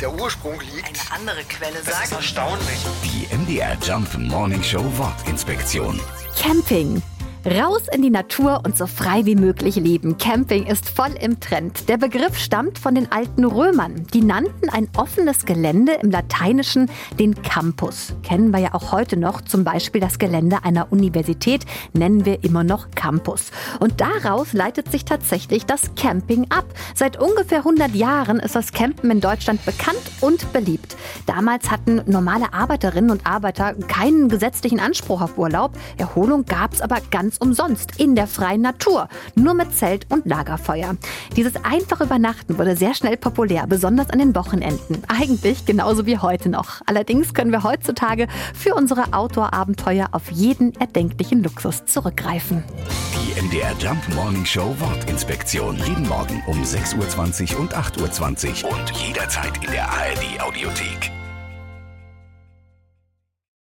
der Ursprung liegt. Eine andere Quelle Das ist sagt. erstaunlich. Die MDR Jump Morning Show Wortinspektion. Camping. Raus in die Natur und so frei wie möglich leben. Camping ist voll im Trend. Der Begriff stammt von den alten Römern. Die nannten ein offenes Gelände im Lateinischen den Campus. Kennen wir ja auch heute noch. Zum Beispiel das Gelände einer Universität nennen wir immer noch Campus. Und daraus leitet sich tatsächlich das Camping ab. Seit ungefähr 100 Jahren ist das Campen in Deutschland bekannt und beliebt. Damals hatten normale Arbeiterinnen und Arbeiter keinen gesetzlichen Anspruch auf Urlaub. Erholung gab es aber ganz umsonst in der freien Natur, nur mit Zelt und Lagerfeuer. Dieses einfache Übernachten wurde sehr schnell populär, besonders an den Wochenenden. Eigentlich genauso wie heute noch. Allerdings können wir heutzutage für unsere Outdoor-Abenteuer auf jeden erdenklichen Luxus zurückgreifen. Die MDR Jump Morning Show Wortinspektion. Jeden Morgen um 6.20 Uhr und 8.20 Uhr und jederzeit in der ARD Audiothek.